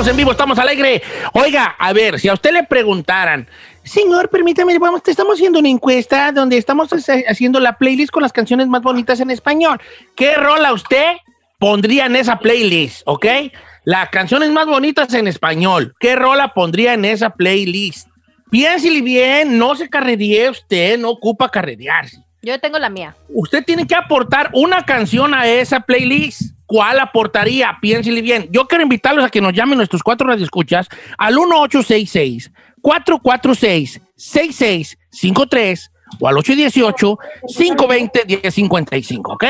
Estamos en vivo, estamos alegre. Oiga, a ver, si a usted le preguntaran, señor, permítame, vamos, te estamos haciendo una encuesta donde estamos haciendo la playlist con las canciones más bonitas en español. ¿Qué rola usted pondría en esa playlist? ¿Ok? Las canciones más bonitas en español. ¿Qué rola pondría en esa playlist? Piénsele bien, no se carrería usted, no ocupa carrerearse. Yo tengo la mía. Usted tiene que aportar una canción a esa playlist. ¿Cuál aportaría? Piénsele bien. Yo quiero invitarlos a que nos llamen nuestros cuatro radioescuchas al 1866-446-6653 o al 818-520-1055, ¿ok?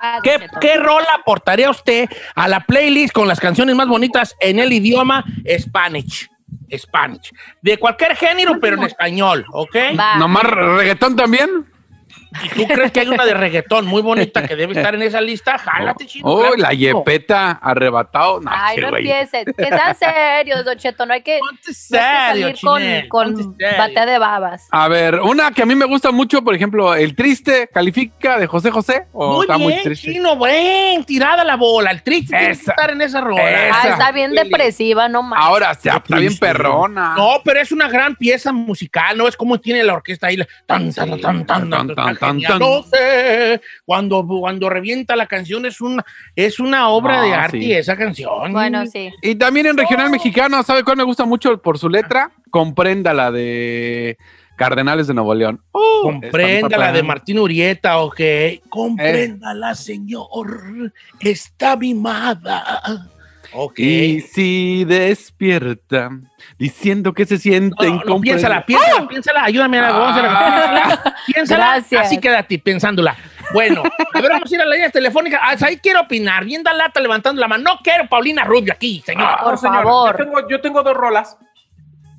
Ah, ¿Qué, ¿Qué rol aportaría usted a la playlist con las canciones más bonitas en el idioma Spanish? Spanish. De cualquier género, pero en español, ¿ok? Va. ¿Nomás reggaetón también? ¿Y tú crees que hay una de reggaetón muy bonita que debe estar en esa lista? Jálate, chino. Oh, la yepeta, arrebatado. No, Ay, no empieces. Que sean serios, Don Cheto. No hay que, no hay que salir con, con batea de babas. A ver, una que a mí me gusta mucho, por ejemplo, El Triste, ¿califica de José José? ¿O Muy está bien, muy triste? chino, buen, tirada la bola. El triste tiene que Esa. estar en esa rola. Esa. Ah, está bien depresiva, no más. Ahora, está, está bien perrona. No, pero es una gran pieza musical, ¿no? Es como tiene la orquesta ahí. la- Tan, tan, tan, tan, tan, Tan, tan, tan. No sé, cuando, cuando revienta la canción es una, es una obra No, de arte sí. esa canción. Bueno, sí. Y también en regional mexicano, ¿sabe cuál me gusta mucho por su letra? Comprenda la de Cardenales de Nuevo León. Uh, Comprenda está la muy de. Martín Urieta, ok. Compréndala, señor. Está mimada. Y si despierta diciendo que se siente No, no, piénsala, piénsala, piénsala, ayúdame a la piénsala, piénsala, Gracias. así quédate pensándola. Bueno, a ver, vamos a ir a la línea telefónica. Ah, ahí quiero opinar, bien da lata levantando la mano. No quiero Paulina Rubio aquí, señor. Por favor. Yo tengo, yo tengo dos rolas.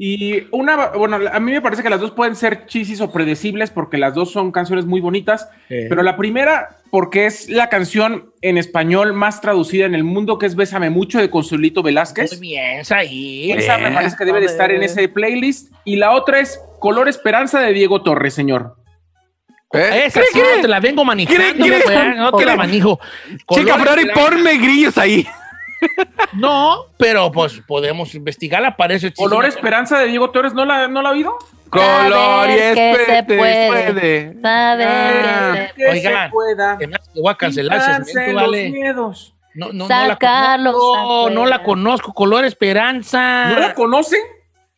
Y una, bueno, a mí me parece que las dos pueden ser chisis o predecibles porque las dos son canciones muy bonitas. Pero la primera, porque es la canción en español más traducida en el mundo, que es Bésame Mucho de Consuelito Velázquez. Muy bien, ahí. Esa me parece que debe de estar en ese playlist. Y la otra es Color Esperanza de Diego Torres, señor. ¿Eh? Esa sí no te la vengo manejando, ¿Cree- cree- güey, no te la manejo. Chica, Ferrari, ponme grillos ahí. No, pero pues podemos investigarla, parece Color Esperanza de Diego Torres, ¿no la, no la ha oído? Color y espete, puede. Saber Ah. que Oigan, se pueda. Voy a cancelar ese quitarse segmento, los vale. miedos. No, no, no la no la conozco. Color Esperanza. ¿No la conocen?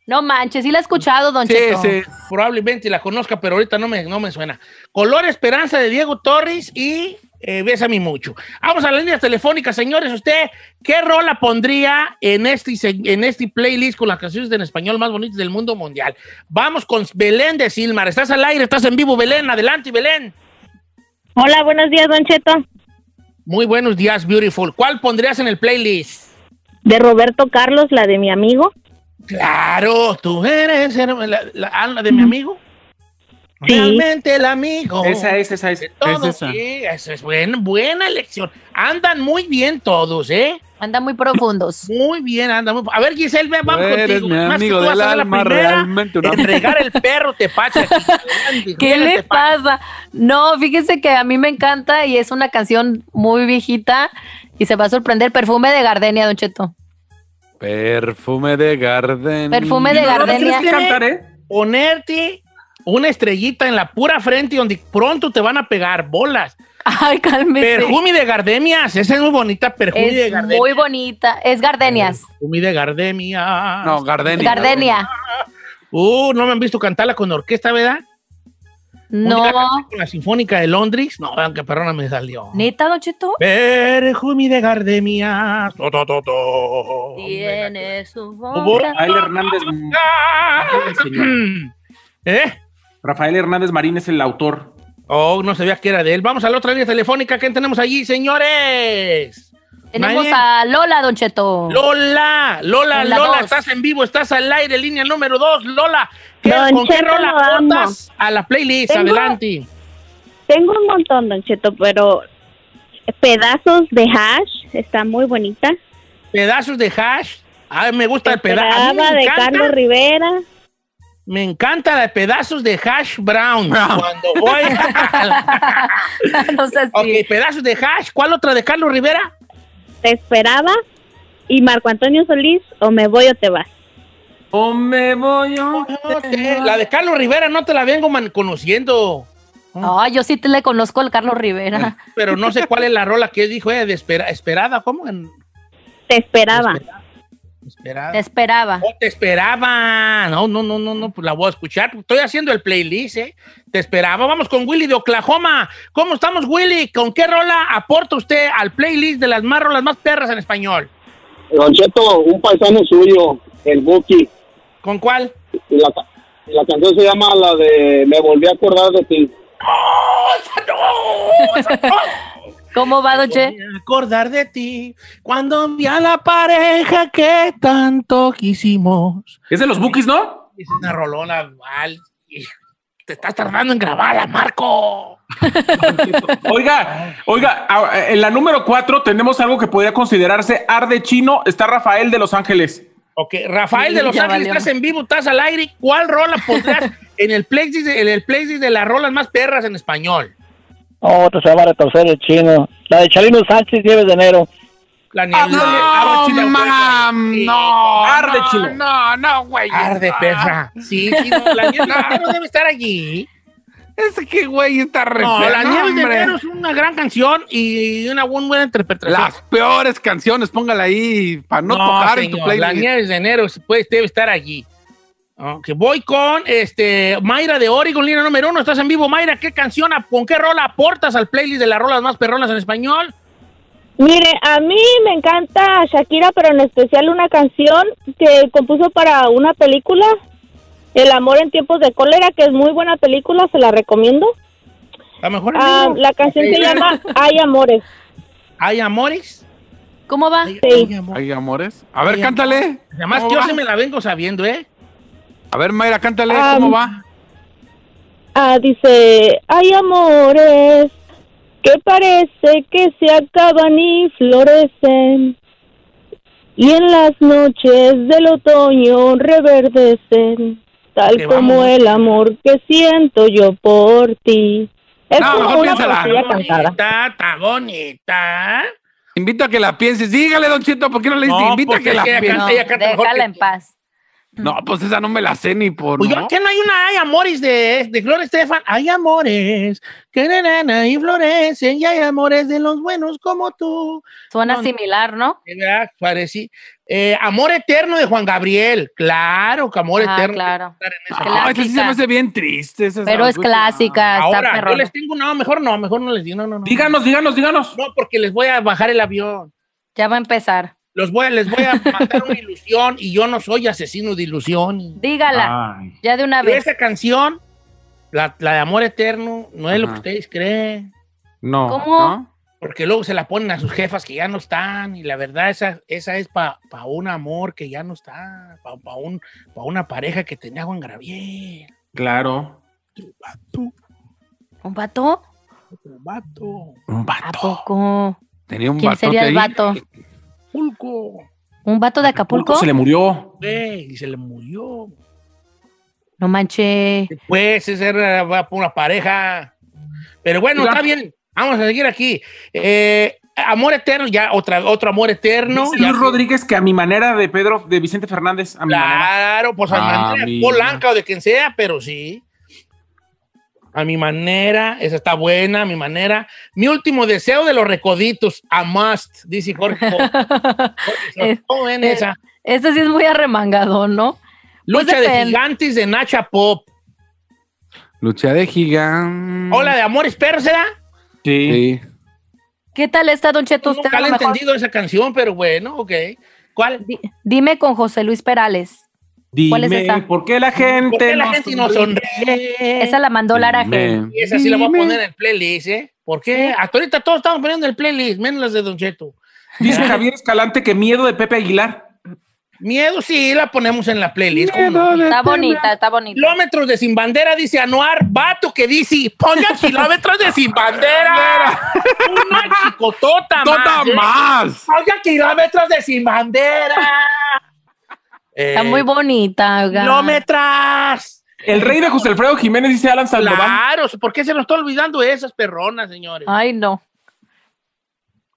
No manches, sí la he escuchado, Don Sí, Cheto. sí. Probablemente la conozca, pero ahorita no me, no me suena. Color Esperanza de Diego Torres y eh, Bésame Mucho. Vamos a la línea telefónica, señores. ¿Usted qué rola pondría en este, en este playlist con las canciones en español más bonitas del mundo mundial? Vamos con Belén de Silmar. Estás al aire, estás en vivo, Belén. Adelante, Belén. Hola, buenos días, Don Cheto. Muy buenos días, beautiful. ¿Cuál pondrías en el playlist? De Roberto Carlos, la de mi amigo. Claro, tú eres la, la- ah, la de mi amigo. Sí. Realmente el amigo. Esa es, esa es. De todos, Es esa. sí, esa es buena, buena elección. Andan muy bien todos, ¿eh? Andan muy profundos. Muy bien, andan muy... A ver, Giselle, ven, vamos Tú eres contigo. mi amigo del alma, primera realmente un en amigo. regar el perro aquí. Adelante, ¿Qué le pasa? No, fíjese que a mí me encanta y es una canción muy viejita y se va a sorprender. Perfume de Gardenia, Don Cheto. Perfume de Garden. Perfume de No, no Gardenia. tienes que cantar, ¿eh? Ponerte una estrellita en la pura frente donde pronto te van a pegar bolas. Ay, cálmese. Perfume de gardemias, esa es muy bonita, perfume de Es gardemias. muy bonita. Es Gardenias. Perfume de gardemias. No, Gardenia. Gardenia. Uh, no me han visto cantarla con orquesta, ¿verdad? No. Con la Sinfónica de Londres. No, qué perrona me salió. ¿Neta, Don Cheto? Perfume de gardemias. To, to, to, to. Tiene su boca. Hernández. ¿Eh? Rafael Hernández Marín es el autor. Oh, no sabía que era de él. Vamos a la otra línea telefónica. ¿Quién tenemos allí, señores? Tenemos a Lola, Don Cheto. Lola, Lola, Lola, estás en vivo, estás al aire, línea número dos. Lola, ¿qué- ¿con qué rola aportas a la playlist? Tengo- Adelante. Tengo un montón, Don Cheto, pero pedazos de hash está muy bonita. Pedazos de hash. Ay, me gusta el pedazo. De Carlos Rivera. Me encanta de pedazos de hash brown. Cuando voy. a- no sé si. ok, pedazos de hash. ¿Cuál otra de Carlos Rivera? Te esperaba. y Marco Antonio Solís, o me voy o te vas. O me voy o Eh, La de Carlos Rivera no te la vengo man- conociendo. Ah, yo sí te le conozco al Carlos Rivera. Pero no sé cuál es la rola que dijo, eh, de espera- esperada, ¿cómo? En- Te esperaba. Esperada. Te esperaba. Oh, te esperaba. No, no, no, no, no, pues la voy a escuchar. Estoy haciendo el playlist, ¿eh? Te esperaba. Vamos con Willy de Oklahoma. ¿Cómo estamos, Willy? ¿Con qué rola aporta usted al playlist de las más rolas más perras en español? Don Cheto, un paisano suyo, el Buki, ¿Con cuál? la, la canción se llama la de Me volví a acordar de ti. ¿Cómo va, Doche? Voy a acordar de ti cuando vi a la pareja que tanto quisimos. Es de los bookies, ¿no? Es una rolona, Val. y Te estás tardando en grabarla, Marco. Oiga, oiga, en la número cuatro tenemos algo que podría considerarse arde chino. Está Rafael de Los Ángeles. Ok, Rafael de Los Ángeles, valió. estás en vivo, estás al aire. ¿Cuál rola pondrás en el playlist de, en el de las rolas más perras en español? Otra se va a retorcer el chino. La de Chalino Sánchez, 10 de enero. La nieve. No, mam, no. Arde, no, chino. No, no, güey. Arde, perra. Sí, chino, la nieve de enero debe estar allí. Ese que güey está re No, feo, la no, nieve de enero es una gran canción y una buena, buena interpretación. Las peores canciones, póngala ahí para no, No, tocar en tu señor, La playlist. nieve de enero pues, debe estar allí. Ok, voy con este Mayra de Oregon, línea número uno. Estás en vivo, Mayra. ¿Qué canción, con qué rola aportas al playlist de las rolas más perronas en español? Mire, a mí me encanta Shakira, pero en especial una canción que compuso para una película, El amor en tiempos de cólera, que es muy buena película, se la recomiendo. La mejor. Ah, la canción se llama Hay amores. ¿Hay amores? ¿Cómo va? Hay- Sí. hay amor- Ay, amores. A ver, cántale. Además, ¿Cómo que yo sí me la vengo sabiendo, ¿eh? A ver, Mayra, cántale. Ah, ¿Cómo va? Ah, dice, hay amores que parece que se acaban y florecen. Y en las noches del otoño reverdecen, tal como vamos. el amor que siento yo por ti. Es No, como mejor una cantada. Bonita, está bonita. Invito a que la pienses. Dígale, Don Cheto, ¿por qué no le dices? No, Invita a que la pienses. No, déjala en paz. No, pues esa no me la sé ni por. Oye, ¿no? ¿qué no hay una hay amores de, de Gloria Estefan? Hay amores que na, y florecen y hay amores de los buenos como tú. Suena No, similar, ¿no? ¿Verdad? Parecí. Eh, amor eterno de Juan Gabriel. Claro que amor Ah, eterno. claro. No, esa sí se me hace bien triste. esa Pero es clásica, está Ahora, yo perrona. les tengo, no, mejor no, mejor no les digo, no, no, no. Díganos, díganos, díganos. No, porque les voy a bajar el avión. Ya va a empezar. Los voy, a- les voy a matar una ilusión y yo no soy asesino de ilusión. Dígala, Ay. ya de una Pero vez. esa canción, la, la de amor eterno, no es lo que ustedes creen. No. ¿Cómo? ¿No? Porque luego se la ponen a sus jefas que ya no están. Y la verdad, esa, esa es para un amor que ya no está. Para un, pa una pareja que tenía Juan Gabriel. Claro. ¿Un vato? otro vato. Un ¿A vato. poco? Tenía un ¿Quién vato. sería el vato? ¿Un vato de Acapulco? Se le murió. Güey, y se le murió. No manche. Pues esa era una pareja. Pero bueno, está bien. Vamos a seguir aquí. Eh, amor eterno, ya otra, otro amor eterno. Dice Luis. Rodríguez que a mi manera de Pedro, de Vicente Fernández, a mi manera. Claro, pues a mi Ah, manera. Polanca o de quien sea, pero sí. A mi manera, esa está buena, a mi manera. Mi último deseo de los recoditos, a must, dice Jorge. Jorge en esa. Este sí es muy arremangado, ¿no? Lucha pues de depende. gigantes de Nacha Pop. Lucha de gigante. Hola de Amores Perros, ¿será? Sí. Sí. ¿Qué tal está, Don Cheto? Nunca le he entendido esa canción, pero bueno, ok. ¿Cuál? Di- Dime con José Luis Perales. ¿Cuál es Dime, esa? ¿por qué la gente, ¿Por qué la no gente no sonríe? Esa la mandó Lara Dime. G. Y esa sí la voy a Dime. poner en el playlist, ¿eh? ¿Por qué? Hasta ahorita todos estamos poniendo el playlist, menos las de Don Cheto. Dice Javier Escalante que miedo de Pepe Aguilar. Miedo sí la ponemos en la playlist. Está bonita, está bonita. Kilómetros de sin bandera, dice Anuar. Vato que dice, ponga kilómetros de sin bandera. Una chicotota ¡Tota más. ¿eh? más! Ponga kilómetros de sin bandera. Está Eh, muy bonita. oiga. Kilómetros. El rey de José Alfredo Jiménez dice Alan Sandoval. Claro, ¿por qué se nos está olvidando esas perronas, señores? Ay, no.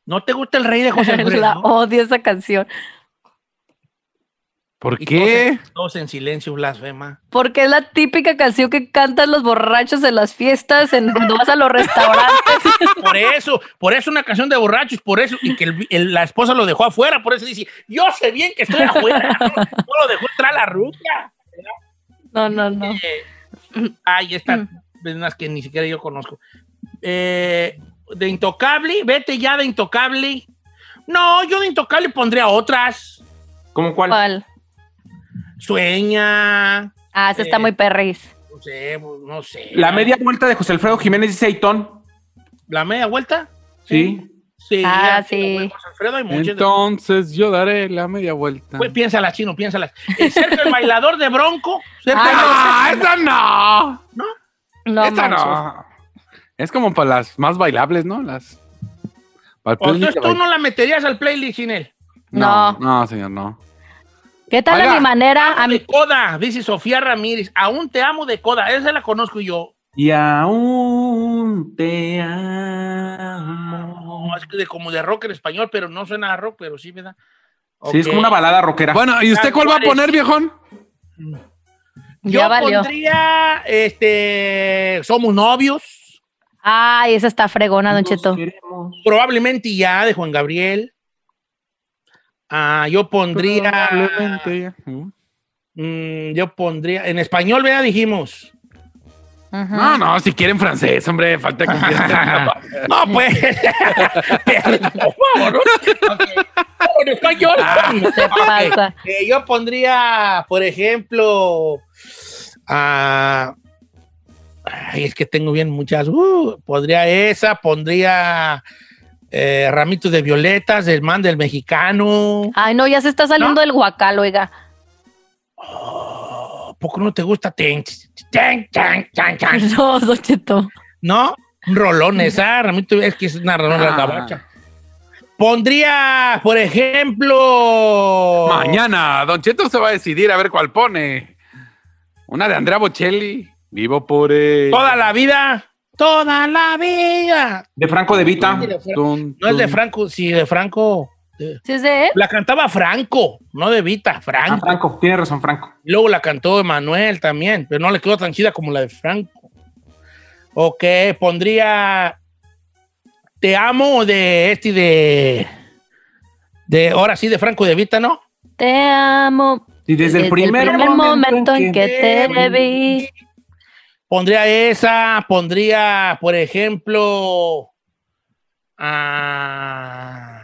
¿No te gusta el rey de José La Alfredo? odio esa canción. ¿Por Y qué? Todos, todos en silencio, blasfema. Porque es la típica canción que cantan los borrachos en las fiestas, en cuando vas a los restaurantes. Por eso, por eso una canción de borrachos, por eso, y que el- el- la esposa lo dejó afuera, por eso dice, yo sé bien que estoy afuera, no, no lo dejó entrar a la ruta. No, no, no. Eh, ay, esta, es unas que ni siquiera yo conozco. Eh, de Intocable, vete ya de Intocable. No, yo de Intocable pondría otras. ¿Cómo cuál? ¿Cuál? Sueña, Ah, esa está Eh, muy perris. no sé, no sé. La media vuelta de José Alfredo Jiménez dice Aitón. ¿La media vuelta? Sí. Sí. Ah, sí. José Alfredo. Entonces yo daré la media vuelta. Pues piénsala, chino, piénsala. Eh, Sergio, el bailador de Bronco. Sergio, ¡Ah, esa no! No, esa manches. no. Es como para las más bailables, ¿no? Las. para el O entonces tú no la meterías al playlist sin él. No, No. no, señor, no. ¿Qué tal Oiga. a mi manera? A mi... De Coda, dice Sofía Ramírez. Aún te amo de Coda. Esa la conozco yo. Y aún te amo. No, es que de, como de rock en español, pero no suena a rock, pero sí, ¿verdad? Sí, es como una balada rockera. Bueno, ¿y usted cuál va a poner, viejón? Yo Ya pondría, este, Somos Novios, Ay, esa está fregona, Don Cheto. probablemente ya, de Juan Gabriel. Ah, yo pondría, Probablemente. mm, yo pondría, en español, ¿verdad? Dijimos. No, no, si quieren francés, hombre, falta confianza. No, pues. Por favor, ¿no? Ok. No, en español. Se pasa. Eh, yo pondría, por ejemplo, a. Ay, es que tengo bien muchas. Uh, pondría esa, pondría eh, Ramitos de Violetas, del man del mexicano. Ay, no, ya se está saliendo del guacal, oiga. Oh, ¿Poco no te gusta? Ten, ten, ten, ten, ten. No, Don Cheto. ¿No? Un rolón esa, Ramito, es que es una la Ah. gabacha. Pondría, por ejemplo. Mañana, Don Cheto se va a decidir a ver cuál pone. Una de Andrea Bocelli. Vivo por él. Toda la vida. Toda la vida. De Franco de Vita. No es de. Franco, sí, de Franco. de- ¿Sí es de él? La cantaba Franco, no de Vita, Ah, Franco. Franco, tiene razón, Franco. Y Luego la cantó Emanuel también, pero no le quedó tan chida como la de Franco. Ok, pondría Te amo de este y de. De ahora sí, de Franco de Vita, ¿no? Te amo. Y desde, el primer, momento en que te vi. Pondría esa, pondría, por ejemplo. ah,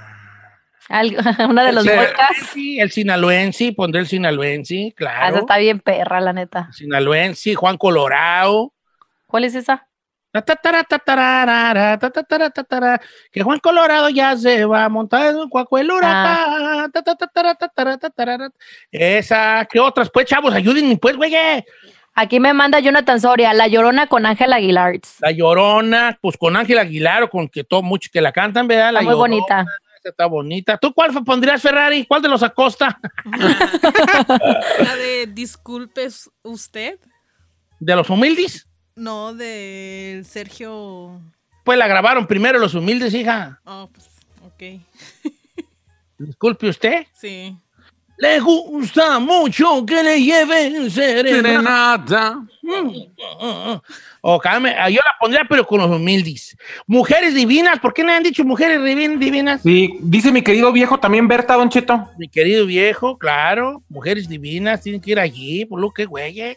Algo- Una de los el podcasts. El Sinaloense, pondré el Sinaloense, Ah, claro. esa está bien perra, la neta. Sinaloense, Juan Colorado. ¿Cuál es esa? Que Juan Colorado ya se va a montar en un el ta, tarara. Esa, ¿qué otras? Pues, chavos, ayúdenme, pues, güey. Aquí me manda Jonathan Soria, La Llorona con Ángel Aguilar. Está La Llorona, pues con Ángel Aguilar o con que todo mucho que la cantan, ¿verdad? La muy Llorona, bonita. esa Está bonita. ¿Tú cuál pondrías, Ferrari? ¿Cuál de los Acosta? La de disculpes usted, ¿De los humildes? no de Sergio. Pues la grabaron primero los humildes, hija. Oh, pues, ok. Disculpe usted. Sí. Le gusta mucho que le lleven serenata. Serenata. O cállame, yo la pondría, pero con los humildes. Mujeres divinas, ¿por qué no han dicho mujeres divin- divinas? Sí, dice mi querido viejo también Berta, Don Cheto. Mi querido viejo, claro, mujeres divinas, tienen que ir allí, por lo que güey.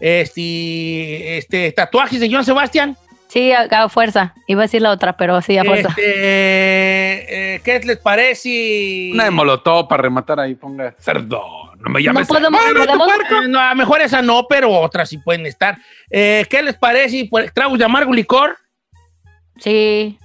Este, este, tatuajes de Joan Sebastián. Sí, a, fuerza. Iba a decir la otra, pero sí, a fuerza. Este, eh, ¿Qué les parece? Una de Molotov para rematar ahí, ponga cerdo. No me llames. No podemos- cerdo, podemos-. Eh, no, a lo mejor esa no, pero otras sí pueden estar. Eh, ¿Qué les parece? Pues, ¿Tragos de amargo licor? Sí.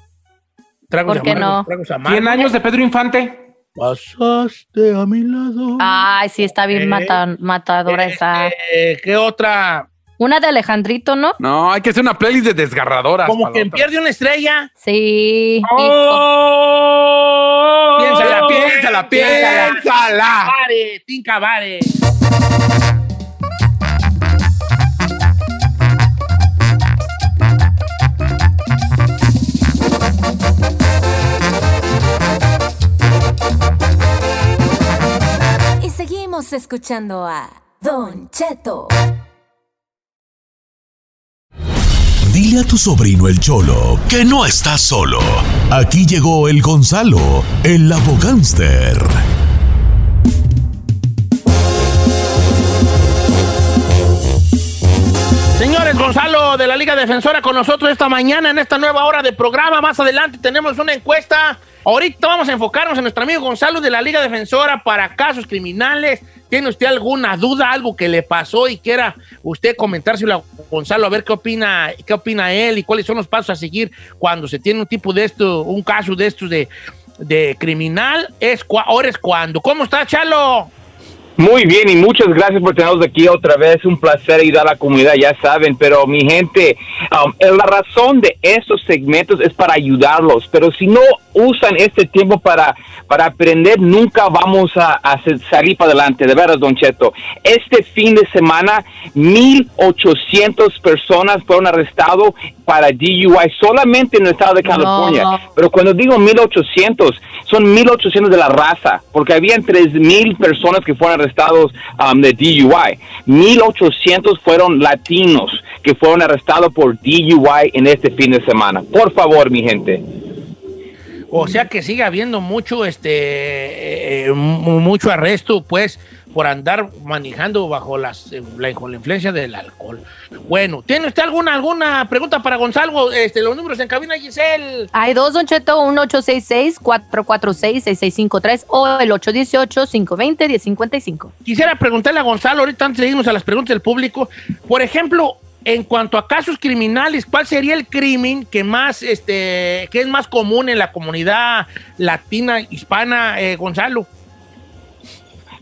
Tragos ¿Por de qué amargo, no? tragos amargos. 100 años de Pedro Infante. Pasaste a mi lado. Ay, sí, está bien Eh, mata- matadora esa. Este, ¿Qué otra? Una de Alejandrito, ¿no? No, hay que hacer una playlist de desgarradoras. Como quien pierde una estrella. Sí. ¡Oh! Piénsala, piénsala, piénsala. piénsala. Bare, Tinka Bare. Y seguimos escuchando a Don Cheto. Dile a tu sobrino el Cholo que no está solo. Aquí llegó el Gonzalo, el abogánster. Señores, Gonzalo de la Liga Defensora con nosotros esta mañana en esta nueva hora de programa. Más adelante tenemos una encuesta. Ahorita vamos a enfocarnos en nuestro amigo Gonzalo de la Liga Defensora para casos criminales. ¿Tiene usted alguna duda, algo que le pasó y quiera usted comentárselo a Gonzalo a ver qué opina, qué opina él y cuáles son los pasos a seguir cuando se tiene un tipo de esto, un caso de estos de, de criminal? Es, ahora es cuando. ¿Cómo está, Chalo? Muy bien y muchas gracias por tenernos aquí otra vez. Un placer ayudar a la comunidad, ya saben. Pero mi gente, um, la razón de estos segmentos es para ayudarlos. Pero si no usan este tiempo para, para aprender, nunca vamos a, a salir para adelante. De veras, Don Cheto. Este fin de semana, 1,800 personas fueron arrestados para DUI solamente en el estado de California. No. Pero cuando digo 1800, son 1800 de la raza, porque habían 3000 personas que fueron arrestados um, de DUI. 1800 fueron latinos que fueron arrestados por DUI en este fin de semana. Por favor, mi gente. O sea que sigue habiendo mucho, este, eh, eh, mu- mucho arresto, pues, por andar manejando bajo las, eh, la, bajo la influencia del alcohol. Bueno, ¿tiene usted alguna, alguna pregunta para Gonzalo? Este, los números en cabina, Giselle. Hay dos, Don Cheto, un 866-446-6653 o el 818-520-1055. Quisiera preguntarle a Gonzalo, ahorita antes de irnos a las preguntas del público, por ejemplo, en cuanto a casos criminales, ¿cuál sería el crimen que más, este, que es más común en la comunidad latina, hispana, eh, Gonzalo?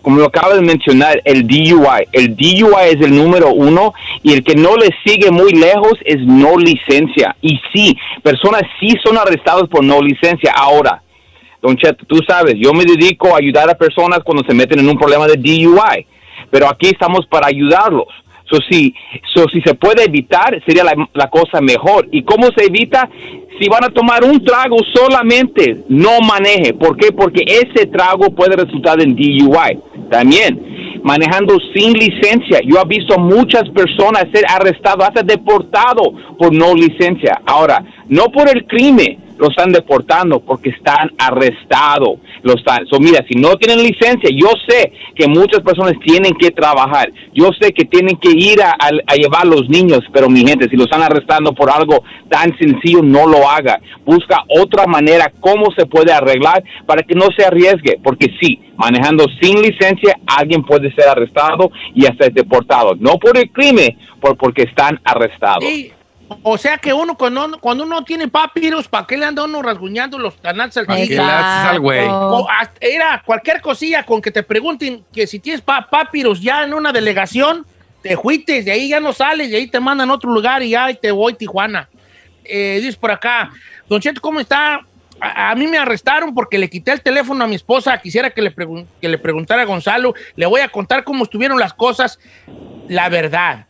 Como lo acaba de mencionar, el DUI. El DUI es el número uno y el que no le sigue muy lejos es no licencia. Y sí, personas sí son arrestadas por no licencia. Ahora, Don Cheto, tú sabes, yo me dedico a ayudar a personas cuando se meten en un problema de DUI, pero aquí estamos para ayudarlos. So, si, so, si se puede evitar, sería la, la cosa mejor. ¿Y cómo se evita? Si van a tomar un trago solamente, no maneje. ¿Por qué? Porque ese trago puede resultar en DUI. También, manejando sin licencia. Yo he visto muchas personas ser arrestadas, hasta deportados por no licencia. Ahora, no por el crimen, lo están deportando porque están arrestados. Lo están. So, mira, si no tienen licencia, yo sé que muchas personas tienen que trabajar. Yo sé que tienen que ir a, llevar los niños, pero mi gente, si lo están arrestando por algo tan sencillo, no lo haga. Busca otra manera cómo se puede arreglar para que no se arriesgue, porque sí, manejando sin licencia, alguien puede ser arrestado y hasta deportado. No por el crimen, por porque están arrestados. Sí. O sea que uno cuando, cuando uno tiene papiros, ¿para qué le anda uno rasguñando los canales al ¿Para qué le haces al güey? O hasta- Era cualquier cosilla con que te pregunten que si tienes pa- papiros ya en una delegación, te fuites, de ahí ya no sales, de ahí te mandan a otro lugar y ya te voy Tijuana. Eh, dice por acá, Don Cheto, ¿cómo está? A, a mí me arrestaron porque le quité el teléfono a mi esposa. Quisiera que le, que le preguntara a Gonzalo. Le voy a contar cómo estuvieron las cosas. La verdad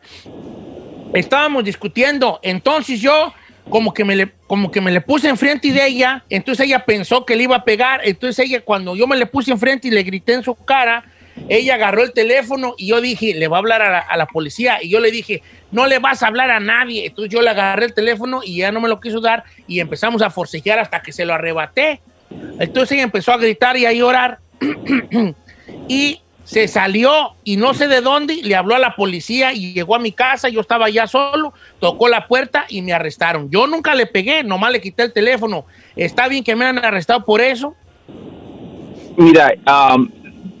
estábamos discutiendo. Entonces yo como que me le, como que me le puse enfrente de ella, entonces ella pensó que le iba a pegar, entonces ella cuando yo me le puse enfrente y le grité en su cara, ella agarró el teléfono y yo dije, le va a hablar a la, a la policía y yo le dije, no le vas a hablar a nadie. Entonces yo le agarré el teléfono y ya no me lo quiso dar y empezamos a forcejear hasta que se lo arrebaté. Entonces ella empezó a gritar y a llorar y se salió y no sé de dónde, le habló a la policía y llegó a mi casa, yo estaba ya solo, tocó la puerta y me arrestaron. Yo nunca le pegué, nomás le quité el teléfono. ¿Está bien que me han arrestado por eso? Mira, um,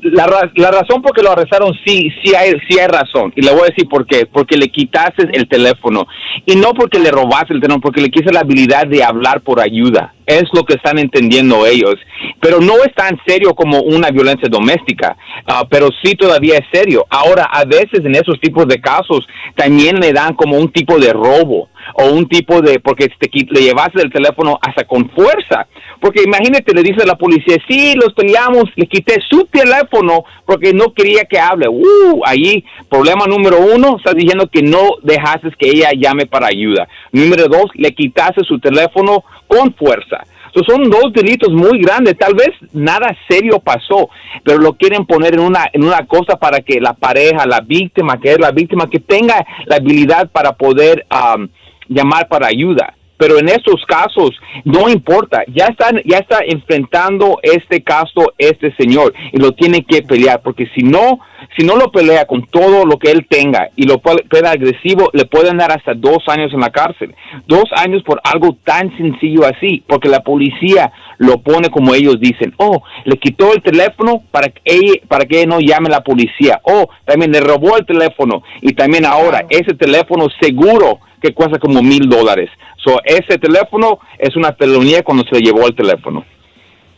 la, la razón por que lo arrestaron sí, sí hay, sí hay razón. Y le voy a decir por qué. Porque le quitaste el teléfono. Y no porque le robaste el teléfono, porque le quise la habilidad de hablar por ayuda. Es lo que están entendiendo ellos. Pero no es tan serio como una violencia doméstica. ah, pero sí todavía es serio. Ahora, a veces en esos tipos de casos también le dan como un tipo de robo o un tipo de, porque te, le llevaste el teléfono hasta con fuerza. Porque imagínate, le dice a la policía, sí, los peleamos, le quité su teléfono porque no quería que hable. Uh, ahí, problema número uno, estás diciendo que no dejaste que ella llame para ayuda. Número dos, le quitaste su teléfono con fuerza. So, son dos delitos muy grandes. Tal vez nada serio pasó, pero lo quieren poner en una, en una cosa para que la pareja, la víctima, que es la víctima, que tenga la habilidad para poder um, llamar para ayuda. Pero en estos casos no importa, ya están, ya está enfrentando este caso este señor y lo tiene que pelear, porque si no, si no lo pelea con todo lo que él tenga y lo puede agresivo, le pueden dar hasta dos años en la cárcel. Dos años por algo tan sencillo así, porque la policía lo pone como ellos dicen. Oh, le quitó el teléfono para que ella, para que ella no llame a la policía. Oh, también le robó el teléfono y también ahora ese teléfono seguro que cuesta como mil dólares. So, ese teléfono es una telonía cuando se le llevó el teléfono.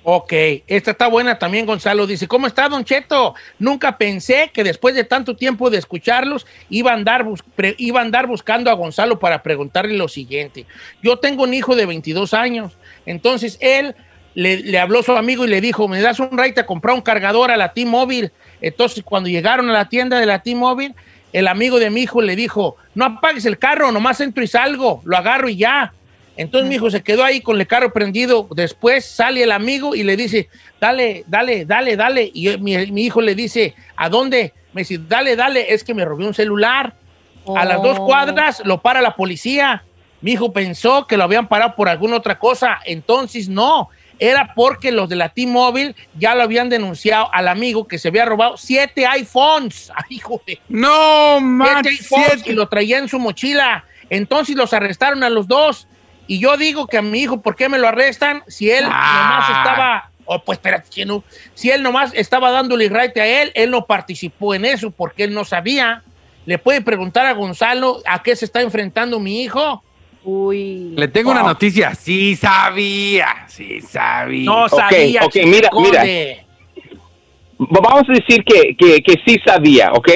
Ok, esta está buena también, Gonzalo. Dice, ¿cómo está, Don Cheto? Nunca pensé que después de tanto tiempo de escucharlos iba a andar, iba a andar buscando a Gonzalo para preguntarle lo siguiente. Yo tengo un hijo de 22 años, entonces él le, le habló a su amigo y le dijo, ¿me das un rate a comprar un cargador a la T-Mobile? Entonces, cuando llegaron a la tienda de la T-Mobile, el amigo de mi hijo le dijo, no apagues el carro, nomás entro y salgo, lo agarro y ya. Entonces mi hijo se quedó ahí con el carro prendido. Después sale el amigo y le dice, dale, dale, dale, dale. Y mi, mi hijo le dice, ¿a dónde? Me dice, dale, dale, es que me robé un celular. A las dos Oh. cuadras lo para la policía. Mi hijo pensó que lo habían parado por alguna otra cosa. Entonces no, era porque los de la T-Mobile ya lo habían denunciado al amigo que se había robado siete iPhones. Ay, hijo de... No, Siete manches. iPhones y lo traía en su mochila. Entonces los arrestaron a los dos. Y yo digo que a mi hijo, ¿por qué me lo arrestan? Si él Ah. nomás estaba, oh, pues espérate, que no. Si él nomás estaba dándole right a él, él no participó en eso porque él no sabía. Le puede preguntar a Gonzalo a qué se está enfrentando mi hijo. Uy. Le tengo una noticia. Sí sabía. Sí sabía. No sabía. ok, mira, mira. Va- Vamos a decir que, que, que sí sabía, ¿ok?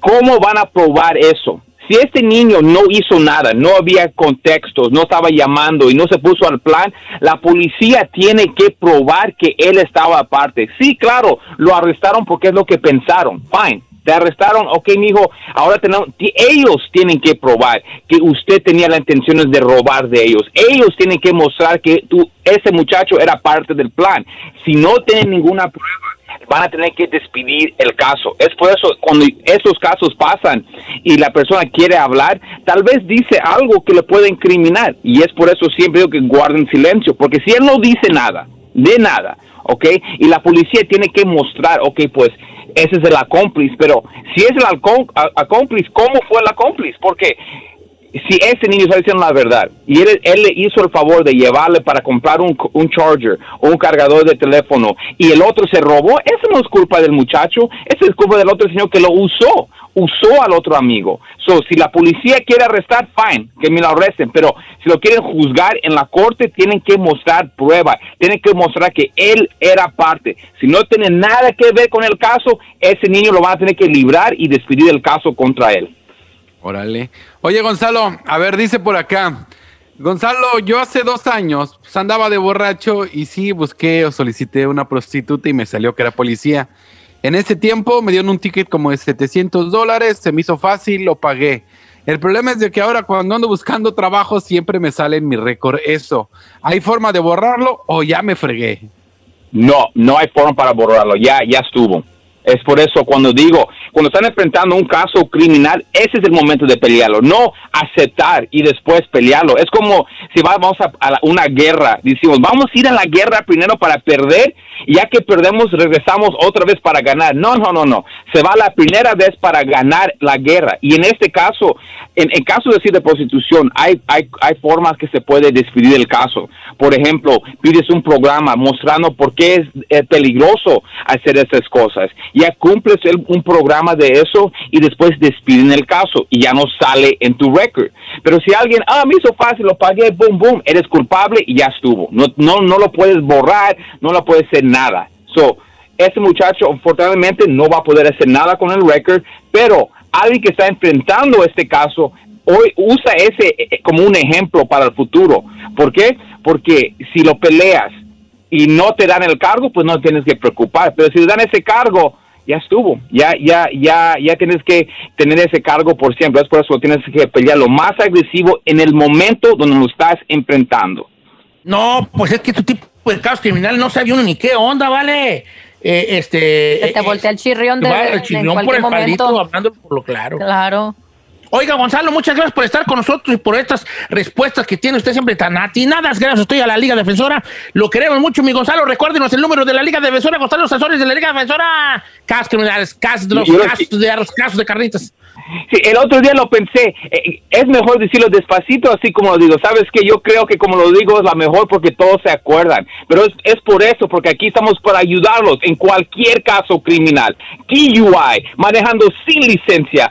¿Cómo van a probar eso? Si este niño no hizo nada, no había contextos, no estaba llamando y no se puso al plan, la policía tiene que probar que él estaba aparte. Sí, claro, lo arrestaron porque es lo que pensaron. Fine. Te arrestaron, ok, mijo, ahora tenemos, ellos tienen que probar que usted tenía las intenciones de robar de ellos. Ellos tienen que mostrar que tú, ese muchacho era parte del plan. Si no tienen ninguna prueba, van a tener que despedir el caso. Es por eso cuando esos casos pasan y la persona quiere hablar, tal vez dice algo que le puede incriminar. Y es por eso siempre digo que guarden silencio, porque si él no dice nada, de nada, ¿ok? Y la policía tiene que mostrar, ok, pues ese es el acómplice, pero si es el alcó- a- acómplice, ¿cómo fue el acómplice? Porque si ese niño está diciendo la verdad y él, él le hizo el favor de llevarle para comprar un, un charger o un cargador de teléfono y el otro se robó, eso no es culpa del muchacho, eso es culpa del otro señor que lo usó, usó al otro amigo. So, si la policía quiere arrestar, fine, que me lo arresten, pero si lo quieren juzgar en la corte, tienen que mostrar prueba, tienen que mostrar que él era parte. Si no tiene nada que ver con el caso, ese niño lo van a tener que librar y despedir el caso contra él. Órale. Oye, Gonzalo, a ver, dice por acá. Gonzalo, yo hace dos años pues, andaba de borracho y sí busqué o solicité una prostituta y me salió que era policía. En ese tiempo me dieron un ticket como de 700 dólares, se me hizo fácil, lo pagué. El problema es de que ahora cuando ando buscando trabajo siempre me sale en mi récord eso. ¿Hay forma de borrarlo o ya me fregué? No, no hay forma para borrarlo, ya, ya estuvo. Es por eso cuando digo, cuando están enfrentando un caso criminal, ese es el momento de pelearlo, no aceptar y después pelearlo. Es como si vamos a, una guerra, decimos, vamos a ir a la guerra primero para perder, y ya que perdemos regresamos otra vez para ganar. No, no, no, no. Se va la primera vez para ganar la guerra. Y en este caso, en, en caso de decir de prostitución, hay, hay, hay formas que se puede despedir el caso. Por ejemplo, pides un programa mostrando por qué es eh, peligroso hacer esas cosas. Ya cumples un programa de eso y después despiden el caso y ya no sale en tu record. Pero si alguien, ah, me hizo fácil, lo pagué, boom, boom, eres culpable y ya estuvo. No, no, no lo puedes borrar, no lo puedes hacer nada. So, ese muchacho, afortunadamente, no va a poder hacer nada con el record, pero alguien que está enfrentando este caso hoy usa ese eh, como un ejemplo para el futuro. ¿Por qué? Porque si lo peleas y no te dan el cargo, pues no tienes que preocupar. Pero si te dan ese cargo, ya estuvo. Ya, ya, ya, ya tienes que tener ese cargo por siempre. Es por eso que tienes que pelear lo más agresivo en el momento donde lo estás enfrentando. No, pues es que tu tipo de casos criminales no sabía uno ni qué onda, ¿vale? Eh, este. Se te voltea el chirrión de, va el en chirrión por el palito, momento. hablando por lo claro. Claro. Oiga, Gonzalo, muchas gracias por estar con nosotros y por estas respuestas que tiene usted siempre tan atinadas. Gracias, estoy a la Liga Defensora. Lo queremos mucho, mi Gonzalo. Recuérdenos el número de la Liga Defensora. Gonzalo Sazores de la Liga Defensora. Casos criminales, casos de los casos de, los casos de carnitas. Sí, el otro día lo pensé, eh, es mejor decirlo despacito, así como lo digo. Sabes que yo creo que como lo digo es la mejor porque todos se acuerdan. Pero es, es por eso, porque aquí estamos para ayudarlos en cualquier caso criminal. DUI, manejando sin licencia,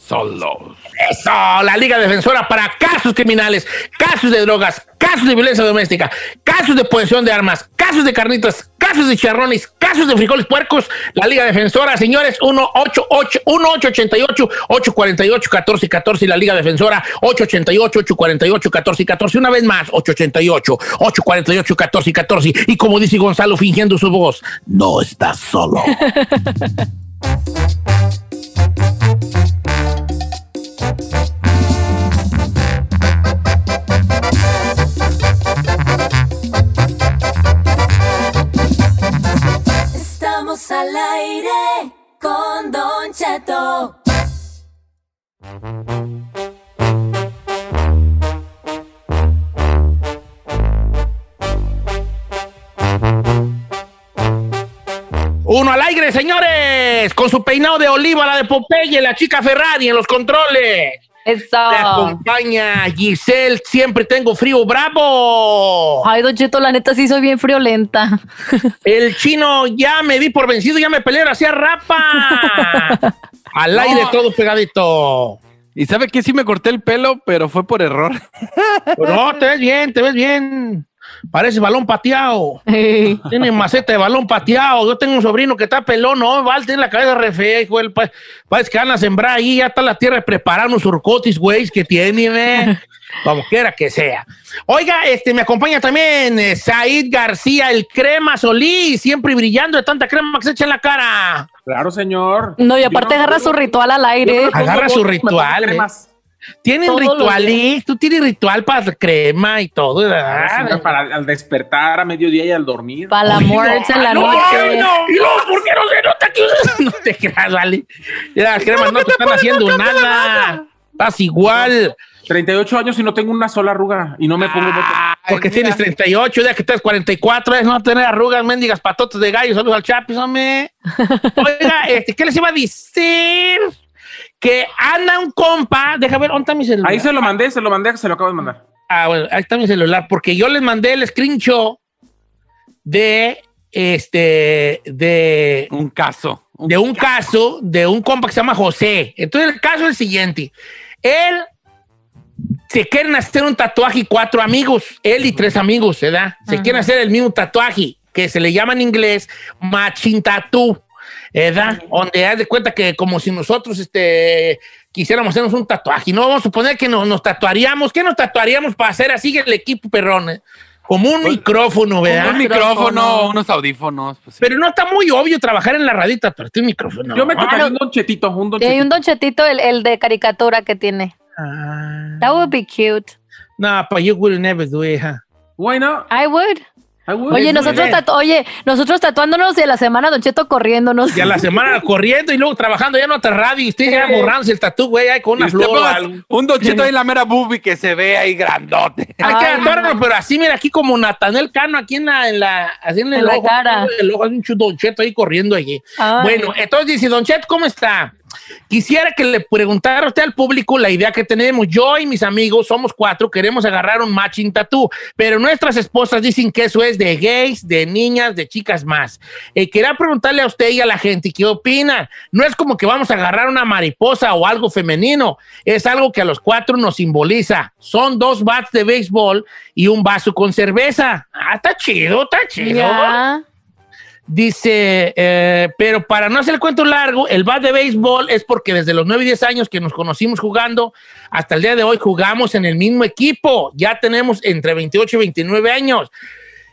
Solos. Eso, la Liga Defensora para casos criminales, casos de drogas, casos de violencia doméstica, casos de posesión de armas, casos de carnitas, casos de charrones, casos de frijoles puercos. La Liga Defensora, señores, 1-888-848-1414 y la Liga Defensora 888-848-1414. Una vez más, 888-848-1414. Y como dice Gonzalo fingiendo su voz, no estás solo. Uno al aire, señores, con su peinado de oliva, la de Popeye, la chica Ferrari en los controles. Eso. Me acompaña Giselle, siempre tengo frío bravo. Ay, Don Cheto, la neta sí soy bien friolenta. El chino ya me di por vencido, ya me peleé, hacía rapa. Al No. aire todo pegadito. Y sabe que sí me corté el pelo, pero fue por error. No, te ves bien, te ves bien. Parece balón pateado. Tiene maceta de balón pateado. Yo tengo un sobrino que está pelón, no, Val, tiene la cabeza re fea, hijo. del pa- Parece que van a sembrar ahí, ya está la tierra preparando surcotis, güey, que tiene, ve. Como quiera que sea. Oiga, este, me acompaña también eh, Said García, el crema Solís, siempre brillando de tanta crema que se echa en la cara. Claro, señor. No, y aparte agarra su ritual al aire. Agarra su ritual. eh. Tienen Todos rituales, tú tienes ritual para la crema y todo, ¿verdad? Ah, para al despertar a mediodía y al dormir. Para la muerte en la no, noche. no, y luego, ¿por qué no se nota que no te creas, vale? Ya, Las cremas no te están haciendo nada. Estás igual. 38 años y no tengo una sola arruga y no me pongo. Porque tienes 38, ya que estás 44, es no tener arrugas, mendigas, patotas de gallo, saludos al Chapis, hombre. Oiga, este, ¿qué les iba a decir? Que anda un compa, deja ver, ¿dónde está mi celular? Ahí se lo mandé, se lo mandé, se lo acabo de mandar. Ah, bueno, ahí está mi celular, porque yo les mandé el screenshot de este de un caso. de un caso de un compa que se llama José. Entonces el caso es el siguiente. Él se quieren hacer un tatuaje y cuatro amigos, él y tres amigos, ¿verdad? Se quieren hacer el mismo tatuaje que se le llama en inglés matching tattoo, ¿verdad? Donde haz de cuenta que como si nosotros este quisiéramos hacernos un tatuaje, no vamos a suponer que nos, nos tatuaríamos, ¿qué nos tatuaríamos para hacer así el equipo perrón? eh? Como un micrófono, ¿verdad? Un micrófono, unos audífonos. pues, sí. Pero no está muy obvio trabajar en la radita, pero un micrófono. Yo me tatuaría un donchetito, un donchetito. hay un donchetito, el, el de caricatura que tiene. Ah. That would be cute. No, but you would never do it, huh? Why not? I would. Would. Oye, nosotros, tatu- oye, nosotros tatuándonos y a la semana Don Cheto corriéndonos. Y a la semana corriendo y luego trabajando ya en otra radio y usted ya borrándose el tatú, güey, ahí con una flor un donchito ahí en la mera boobie que se ve ahí grandote. Hay que no. pero así, mira, aquí como Natanel Cano, aquí en la, en la, así en el En la ojo, cara. el ojo, hay un Don Cheto ahí corriendo allí. Ay. Bueno, entonces dice, Don Cheto, ¿cómo está? Quisiera que le preguntara a usted al público la idea que tenemos. Yo y mis amigos, somos cuatro, queremos agarrar un matching tattoo, pero nuestras esposas dicen que eso es de gays, de niñas, de chicas más. Eh, quería preguntarle a usted y a la gente qué opinan. No es como que vamos a agarrar una mariposa o algo femenino, es algo que a los cuatro nos simboliza. Son dos bats de béisbol y un vaso con cerveza. Ah, está chido, está chido. Ya. Dice, eh, pero para no hacer el cuento largo, el bat de béisbol es porque desde los 9 y 10 años que nos conocimos jugando, hasta el día de hoy jugamos en el mismo equipo. Ya tenemos entre 28 y 29 años.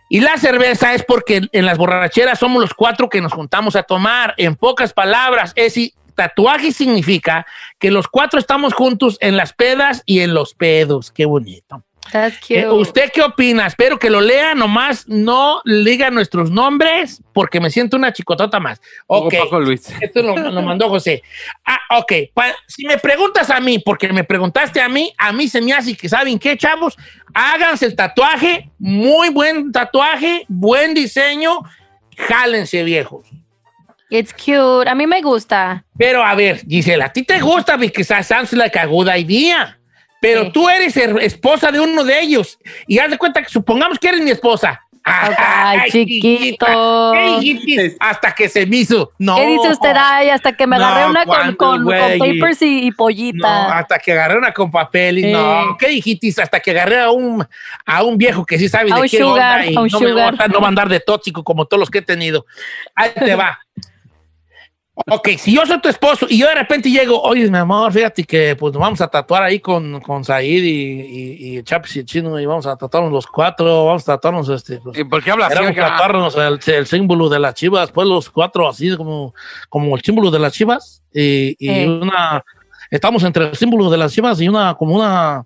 Y la cerveza es porque en las borracheras somos los cuatro que nos juntamos a tomar. En pocas palabras, ese tatuaje significa que los cuatro estamos juntos en las pedas y en los pedos. Qué bonito. That's cute. Eh, ¿Usted qué opina? Espero que lo lea, nomás no diga nuestros nombres porque me siento una chicotota más. Ok. Paco Luis. Esto lo, lo mandó José. Ah, ok. Pa- si me preguntas a mí, porque me preguntaste a mí, a mí se me hace que, ¿saben qué, chavos? Háganse el tatuaje, muy buen tatuaje, buen diseño, jálense, viejos. It's cute. A mí me gusta. Pero a ver, Gisela, a ti te gusta porque sounds like a good idea. Pero Sí. tú eres esposa de uno de ellos. Y haz de cuenta que supongamos que eres mi esposa. Ay, chiquito. ¿Qué dijiste? Hasta que se me hizo. No. ¿Qué dice usted? Ay, hasta que me No, agarré una con, ¿cuándo, con, papers y, y No, pollita. hasta que agarré una con papel y Sí. no. ¿Qué dijiste? Hasta que agarré a un, a un viejo que sí sabe A de un qué sugar, onda y a un no, me, sugar. va a- no va a andar de tóxico como todos los que he tenido. Ahí te va. Ok, si yo soy tu esposo y yo de repente llego, oye, mi amor, fíjate que pues nos vamos a tatuar ahí con, con Said y, y, y Chapis y el Chino y vamos a tatuarnos los cuatro, vamos a tatuarnos este. pues, ¿Y por qué hablas así? Tatuarnos el, el símbolo de las chivas, pues los cuatro así como, como el símbolo de las chivas y, y Eh. una, estamos entre el símbolo de las chivas y una, como una,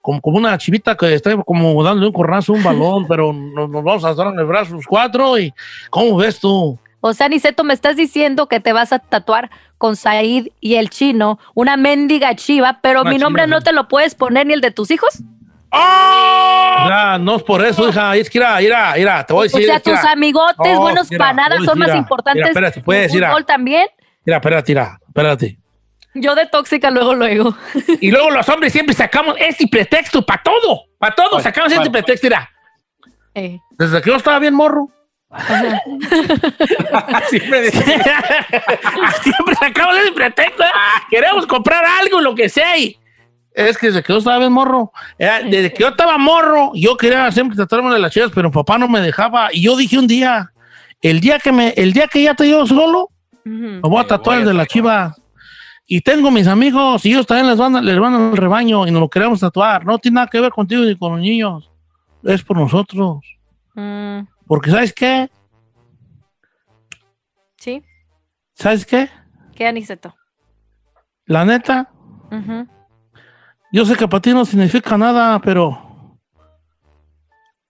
como, como una chivita que está como dándole un cornazo un balón, pero nos, nos vamos a dar en el brazo los cuatro y ¿cómo ves tú? O sea, Niceto, me estás diciendo que te vas a tatuar con Said y el chino una mendiga chiva, pero Una mi nombre no te lo puedes poner ni el de tus hijos. Ya, no es por eso, hija, es que irá, irá, te voy a O decir. sea, es que tus amigotes, Oh, buenos mira, para nada, voy a son más importantes. Mira, espérate, que puedes el fútbol también. Mira, espérate, mira, espérate. Yo de tóxica luego, luego. Y luego los hombres siempre sacamos este pretexto para todo, para todo sacamos este pretexto, mira. Eh, Desde que yo estaba bien morro. Siempre Siempre sacamos ese pretexto. ¿eh? Queremos comprar algo, lo que sea. y- Es que desde que yo estaba bien morro. eh, Desde que yo estaba morro, yo quería siempre tratarme de las chivas, pero mi papá no me dejaba. Y yo dije un día, el día que me, el día que ya estoy yo solo, me voy a tatuar el de la chiva. Y tengo mis amigos, y ellos también les van, a- les van al rebaño y nos lo queremos tatuar. No tiene nada que ver contigo ni con los niños. Es por nosotros. Mm, Porque ¿sabes qué? sí, ¿Sabes qué? qué Aniceto. La neta, yo sé que para ti no significa nada, pero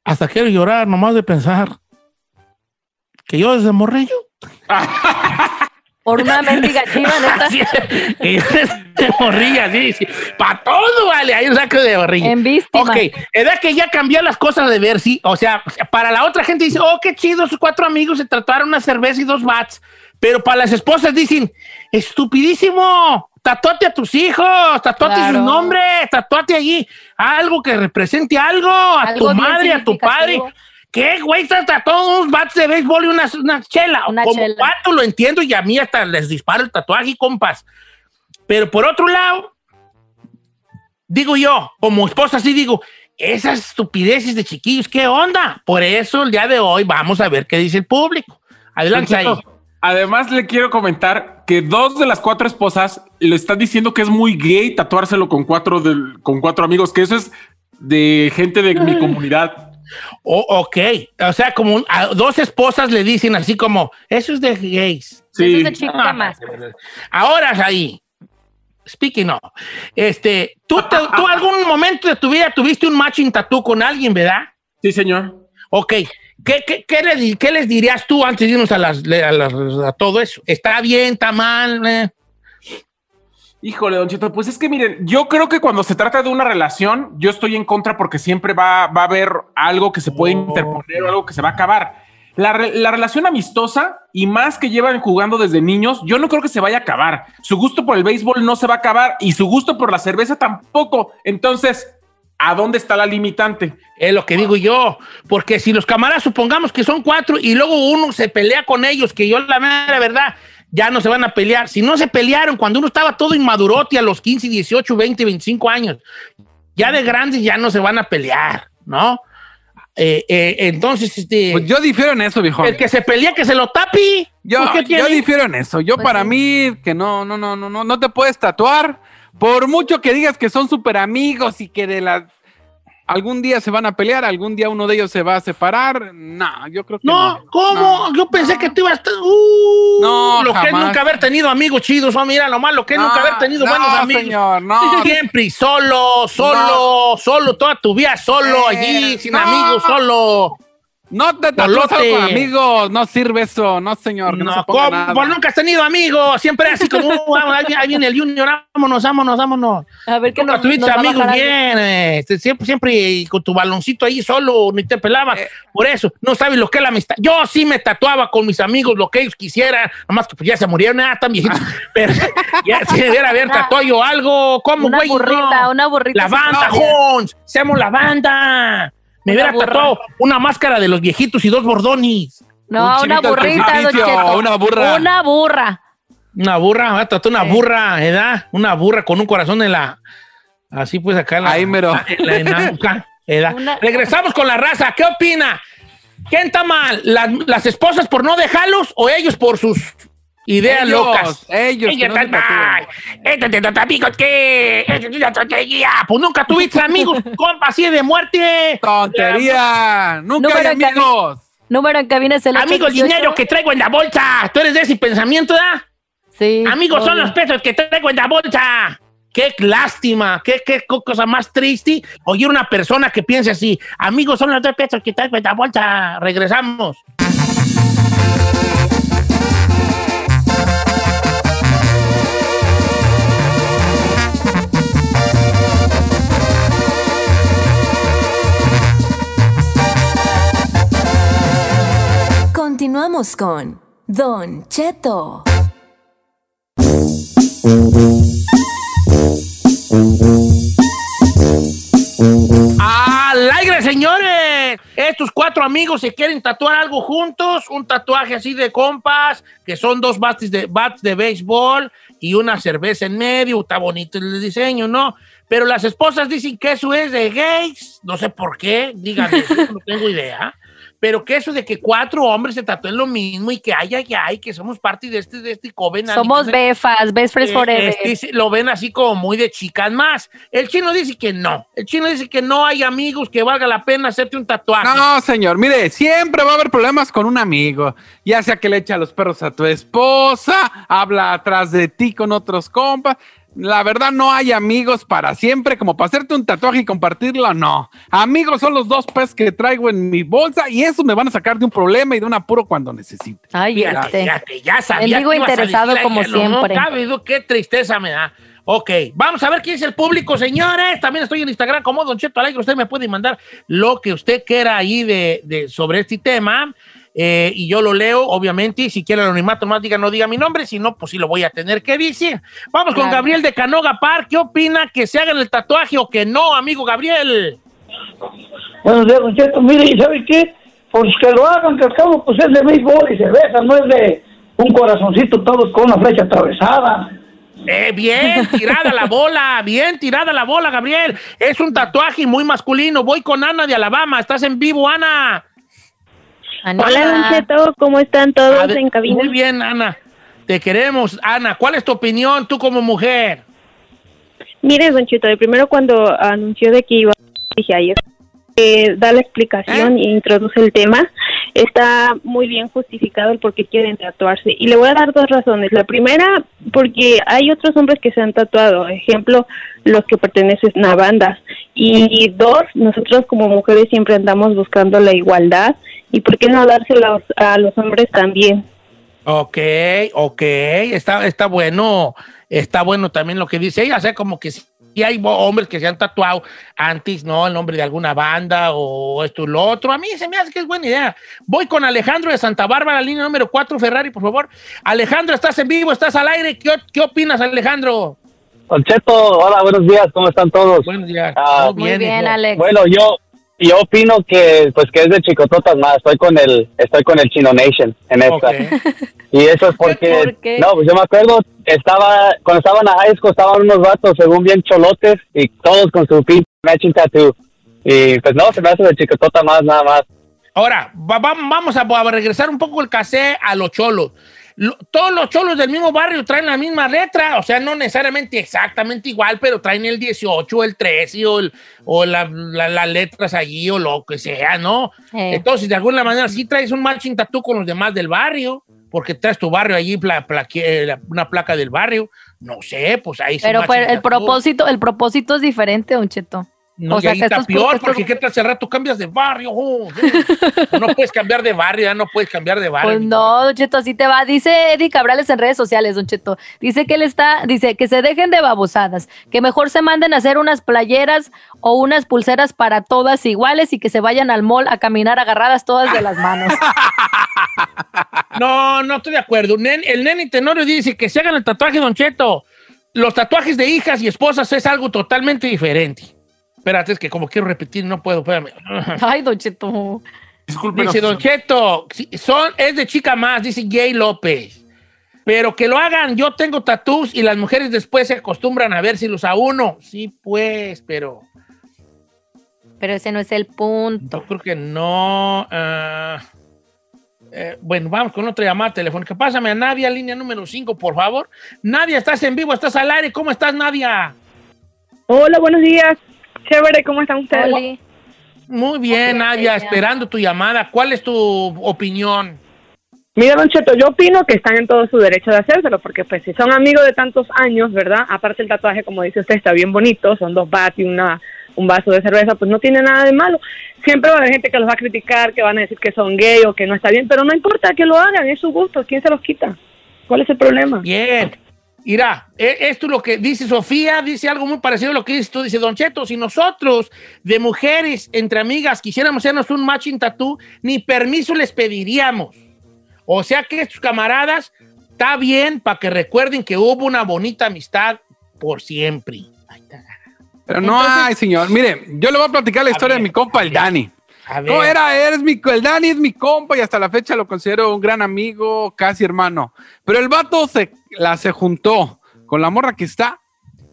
hasta quiero llorar nomás de pensar que yo desde morrillo, Por una mendiga chiva, neta. yo desde morrilla, sí, sí, para todo, vale, hay un saco de morrillo. En víctima. Ok, edad que ya cambió las cosas de ver, sí. O sea, para la otra gente dice, oh, qué chido, sus cuatro amigos se trataron una cerveza y dos bats. Pero para las esposas dicen, estupidísimo, tatuate a tus hijos, tatuate Claro. su nombre, tatuate allí algo que represente algo, a Algo tu madre, a tu padre. ¿Qué, güey? Estás tatuando unos bats de béisbol y una, una chela. Una Como chela. lo entiendo y a mí hasta les disparo el tatuaje, compas. Pero por otro lado, digo yo, como esposa, sí digo, esas estupideces de chiquillos, ¿qué onda? Por eso el día de hoy vamos a ver qué dice el público. Adelante ahí. Además, le quiero comentar que dos de las cuatro esposas le están diciendo que es muy gay tatuárselo con cuatro, con cuatro amigos, que eso es de gente de mi comunidad. O- ok, o sea, como un- a dos esposas le dicen así como, eso es de gays. Eso Sí. es de chica más. Ahora ahí, speaking of, este, ¿tú, te- tú algún momento de tu vida tuviste un matching tatú con alguien, ¿verdad? Sí, señor. Ok, ¿Qué, qué, qué le di- qué les dirías tú antes de irnos a, las, a, las- a todo eso? ¿Está bien, está mal? eh? Híjole, Don Cheto, pues es que miren, yo creo que cuando se trata de una relación, yo estoy en contra porque siempre va, va a haber algo que se puede interponer o algo que se va a acabar. La, re- la relación amistosa y más que llevan jugando desde niños, yo no creo que se vaya a acabar. Su gusto por el béisbol no se va a acabar y su gusto por la cerveza tampoco. Entonces, ¿a dónde está la limitante? Es lo que digo yo, porque si los camaradas supongamos que son cuatro y luego uno se pelea con ellos, que yo la mera verdad, ya no se van a pelear. Si no se pelearon cuando uno estaba todo inmadurote a los 15, 18, 20, 25 años, ya de grandes ya no se van a pelear, ¿no? eh, eh, entonces, este. Pues yo difiero en eso, viejo. el que se pelea, que se lo tapi. Yo, ¿Por qué yo difiero en eso. Yo Pues para sí. mí que no, no, no, no, no, no te puedes tatuar. Por mucho que digas que son súper amigos y que de las algún día se van a pelear, algún día uno de ellos se va a separar. No, yo creo que no. No, ¿cómo? No. Yo pensé que tú ibas a estar. Uh, No, lo que es nunca haber tenido amigos chidos. Oh, mira, lo malo que es No, nunca haber tenido no, buenos amigos. señor, no. Siempre y solo, solo, solo, toda tu vida solo, Eh, allí, sin no. amigos, solo. No te tatúas con amigos, no sirve eso, no señor, que no, se No, ponga ¿cómo? nada. Pues nunca has tenido amigos. Siempre así como, uh, vamos, ahí, viene- ahí viene el Junior, vámonos, vámonos, vámonos. A ver qué Nunca nos, tuviste amigos bien, eh, siempre, siempre con tu baloncito ahí solo, ni te pelabas. Eh. Por eso, no sabes lo que es la amistad. Yo sí me tatuaba con mis amigos lo que ellos quisieran, nomás que pues ya se murieron, nada, tan viejitos. Pero ya se debiera haber tatuado yo algo. ¿Cómo, Una güey? burrita, No. una burrita. La banda, No. Jones. Seamos la banda. Me hubiera tatuado una máscara de los viejitos y dos bordonis. No, Un una burrita, don Cheto. una burra. Una burra. Una burra, me tatuar una Sí. burra, ¿verdad? Una burra con un corazón en la. Así pues acá en la. Ahí, mero. En la, en Regresamos con la raza. ¿Qué opina? ¿Quién está mal? ¿Las, las esposas por no dejarlos o ellos por sus ideas Ellos, locas? ellos, que Ella no se está tatúen. mal. Este ¿qué? Este tontería. Pues nunca tuviste amigos, compa, así de muerte. Tontería, nunca Número hay en amigos. Número en cabina es el Amigos, 818. dinero que traigo en la bolsa. ¿Tú eres de ese pensamiento, ¿verdad? Sí. Amigos, son obvio. los pesos que traigo en la bolsa. Qué lástima, qué, qué co- cosa más triste oír una persona que piense así. Amigos, son los dos pesos que traigo en la bolsa. Regresamos. Continuamos con Don Cheto. ¡Al aire, señores! Estos cuatro amigos se quieren tatuar algo juntos, un tatuaje así de compas, que son dos bates de, bats de béisbol y una cerveza en medio. Está bonito el diseño, ¿no? Pero las esposas dicen que eso es de gays. No sé por qué, díganme, no tengo idea. Pero que eso de que cuatro hombres se tatúen lo mismo y que ay, ay, ay, que somos parte de este, de este coven. Somos befas, best friends Eh, forever. este, sí, lo ven así como muy de chicas más. El chino dice que no. El chino dice que no hay amigos que valga la pena hacerte un tatuaje. No, señor, mire, siempre va a haber problemas con un amigo. Ya sea que le echa los perros a tu esposa, habla atrás de ti con otros compas. La verdad, no hay amigos para siempre, como para hacerte un tatuaje y compartirlo, no. Amigos son los dos pesos que traigo en mi bolsa y eso me van a sacar de un problema y de un apuro cuando necesite. Ay, Fíjate, este. fíjate, ya sabía ibas a interesado como siempre. No qué tristeza me da. Ok, vamos a ver quién es el público, señores. También estoy en Instagram como Don Cheto Alegre. Usted me puede mandar lo que usted quiera ahí de, de- sobre este tema. Eh, y yo lo leo, obviamente. Y si quiere el anonimato, más diga, no diga mi nombre. Si no, pues sí lo voy a tener que decir. Vamos con. Gabriel de Canoga Park. ¿Qué opina que se hagan el tatuaje o que no, amigo Gabriel? Buenos días, Cheto. Mire, ¿y sabe qué? Pues que lo hagan, que al cabo pues es de béisbol y cerveza, no es de un corazoncito todos con una flecha atravesada. Eh, bien tirada la bola, bien tirada la bola, Gabriel. Es un tatuaje muy masculino. Voy con Ana de Alabama. ¿Estás en vivo, Ana? Anita. Hola, Don Cheto, ¿cómo están todos en cabina? Muy bien, Ana. Te queremos, Ana. ¿Cuál es tu opinión tú como mujer? Mire, Don Cheto, de primero cuando anunció de que iba, dije ayer, eh, da la explicación e introduce el tema, está muy bien justificado el por qué quieren tatuarse. Y le voy a dar dos razones. La primera, porque hay otros hombres que se han tatuado, ejemplo, los que pertenecen a bandas. Y dos, nosotros como mujeres siempre andamos buscando la igualdad. ¿Y por qué no dársela a los hombres también? Ok, ok. Está, está bueno. Está bueno también lo que dice ella. O sea, como que sí hay bo- hombres que se han tatuado antes, ¿no? El nombre de alguna banda o esto y lo otro. A mí se me hace que es buena idea. Voy con Alejandro de Santa Bárbara, línea número 4, Ferrari, por favor. Alejandro, estás en vivo, estás al aire. ¿Qué, qué opinas, Alejandro? Don Cheto, hola, buenos días, ¿cómo están todos? Buenos días. Ah, Muy bien, hijo. Alex. Bueno, yo yo opino que pues que es de chicototas más, estoy con el estoy con el Chino Nation en esta. Ok. Y eso es porque ¿Por qué? no, pues yo me acuerdo estaba cuando estaba en la high school estaban unos vatos según bien cholotes y todos con su pinche matching tattoo. Y pues no, se me hace de chicotota más, nada más. Ahora, va- va- vamos a, a regresar un poco el casé a los cholos. Lo- todos los cholos del mismo barrio traen la misma letra, o sea, no necesariamente exactamente igual, pero traen el 18, el 13 o, el- o la- la- las letras allí o lo que sea, ¿no? Eh. Entonces, de alguna manera, sí traes un matching tattoo con los demás del barrio, porque traes tu barrio allí, pla- eh, una placa del barrio. No sé, pues ahí sí Pero pues, el propósito, el propósito es diferente, Don Cheto. No, o y sea, ahí que está estos- peor, estos- porque ¿qué tal hace rato cambias de barrio? oh, no puedes cambiar de barrio, ya no puedes cambiar de barrio. Pues no, Don Cheto, así te va. Dice Eddie Cabrales en redes sociales, Don Cheto. Dice que él está, dice que se dejen de babosadas, que mejor se manden a hacer unas playeras o unas pulseras para todas iguales y que se vayan al mall a caminar agarradas todas de las manos. No, no estoy de acuerdo. Nen- el nene Tenorio dice que se hagan el tatuaje, Don Cheto. Los tatuajes de hijas y esposas es algo totalmente diferente. Espérate, es que como quiero repetir, no puedo, espérame. Ay, Don Cheto. Dice Don Cheto, sí, son, es de chica más, dice Jay López. Pero que lo hagan, yo tengo tatús y las mujeres después se acostumbran a ver si los a uno. Sí, pues, pero Pero ese no es el punto. yo creo que no. ah, eh, bueno, vamos con otra llamada telefónica. Pásame a Nadia, línea número 5, por favor. Nadia, estás en vivo, estás al aire. ¿Cómo estás, Nadia? Hola, buenos días. Chévere, ¿cómo están ustedes? Oli. Muy bien, Nadia, esperando tu llamada. ¿Cuál es tu opinión? Mira, Don Cheto, yo opino que están en todo su derecho de hacérselo, porque pues si son amigos de tantos años, ¿verdad? Aparte el tatuaje, como dice usted, está bien bonito, son dos bats y una, un vaso de cerveza, pues no tiene nada de malo. Siempre va a haber gente que los va a criticar, que van a decir que son gay o que no está bien, pero no importa que lo hagan, es su gusto, ¿quién se los quita? ¿Cuál es el problema? Bien. Mira, e- esto es lo que dice Sofía, dice algo muy parecido a lo que dices tú. Dice, Don Cheto, si nosotros de mujeres entre amigas quisiéramos hacernos un matching tattoo, ni permiso les pediríamos. O sea que estos camaradas, está bien para que recuerden que hubo una bonita amistad por siempre. Pero no hay, señor. Mire, yo le voy a platicar la historia de mi compa, el Dani. ¿Cómo era? Eres mi, el Dani es mi compa y hasta la fecha lo considero un gran amigo, casi hermano. Pero el vato se, la, se juntó con la morra que está.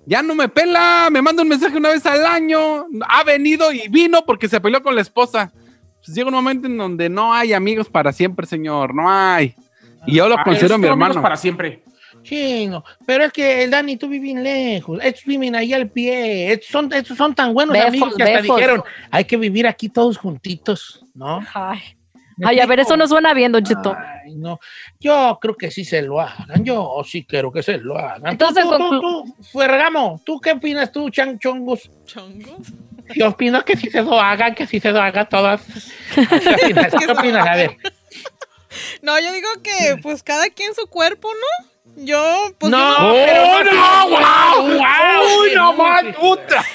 Ya no me pela, me manda un mensaje una vez al año. Ha venido y vino porque se peleó con la esposa. Pues llega un momento en donde no hay amigos para siempre, señor. No hay. Y yo lo Ah, considero mi hermano. para siempre. Sí, no, pero es que el Dani, tú vives lejos, estos viven ahí al pie, estos son, estos son tan buenos Befos, amigos que hasta befos. dijeron, hay que vivir aquí todos juntitos, ¿no? Ay. Ay, a ver, eso no suena bien, Don Cheto. Ay, no. Yo creo que sí se lo hagan. Yo sí quiero que se lo hagan. Entonces, tú, tú, tú, tú, Ferragamo, ¿tú qué opinas tú, Chan Chongus? ¿Chongos? Yo opino que sí se lo hagan, que sí se lo hagan todas. ¿Qué opinas? ¿Qué opinas? A ver. No, yo digo que pues cada quien su cuerpo, ¿no? Yo, pues no, yo pero ¡Oh, no! wow, wow, ¡Uy, no más, puta!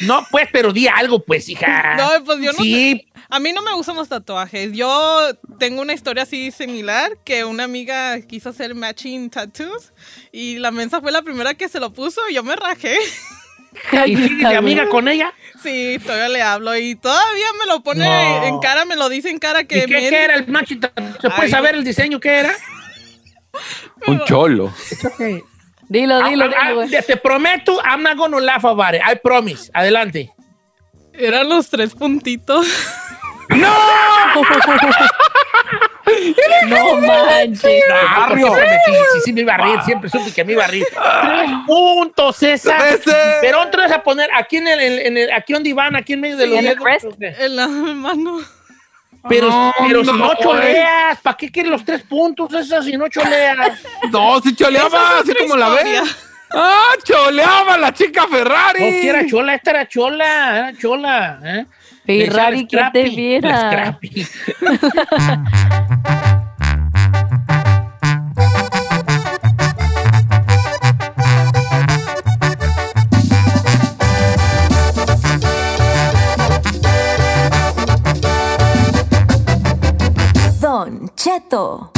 No, pues, pero di algo, pues, hija. No, pues yo no Sí, A mí no me gustan los tatuajes. Yo tengo una historia así similar que una amiga quiso hacer matching tattoos y la mensa fue la primera que se lo puso y yo me rajé. ¿y de amiga con ella? Sí, todavía le hablo y todavía me lo pone No. en cara, me lo dice en cara que ¿Y qué, me- qué era el matching tattoo? ¿Se puede Ay. saber el diseño qué era? Un cholo. Dilo, Ah, dilo, ah, dilo, güey. te, prometo, I'm not gonna laugh about it. I promise. Adelante. eran los tres puntitos. No manches. Barrio. Sí, sí, sí, me iba a reír. Siempre supe que me iba a reír. Tres puntos, César. Pero otro es a poner aquí en el, en el- aquí donde van, aquí en medio de los ¿En el dedos. En la mano. Pero, No, pero si no no, choleas, ¿para qué quieres los tres puntos esas si no choleas? No, si choleaba, así como la ves. ¡Ah, choleaba la chica Ferrari! No, que era chola, esta era chola, era chola. ¿eh? Ferrari, que te Scrappy, viera. la Scrappy. Don Cheto.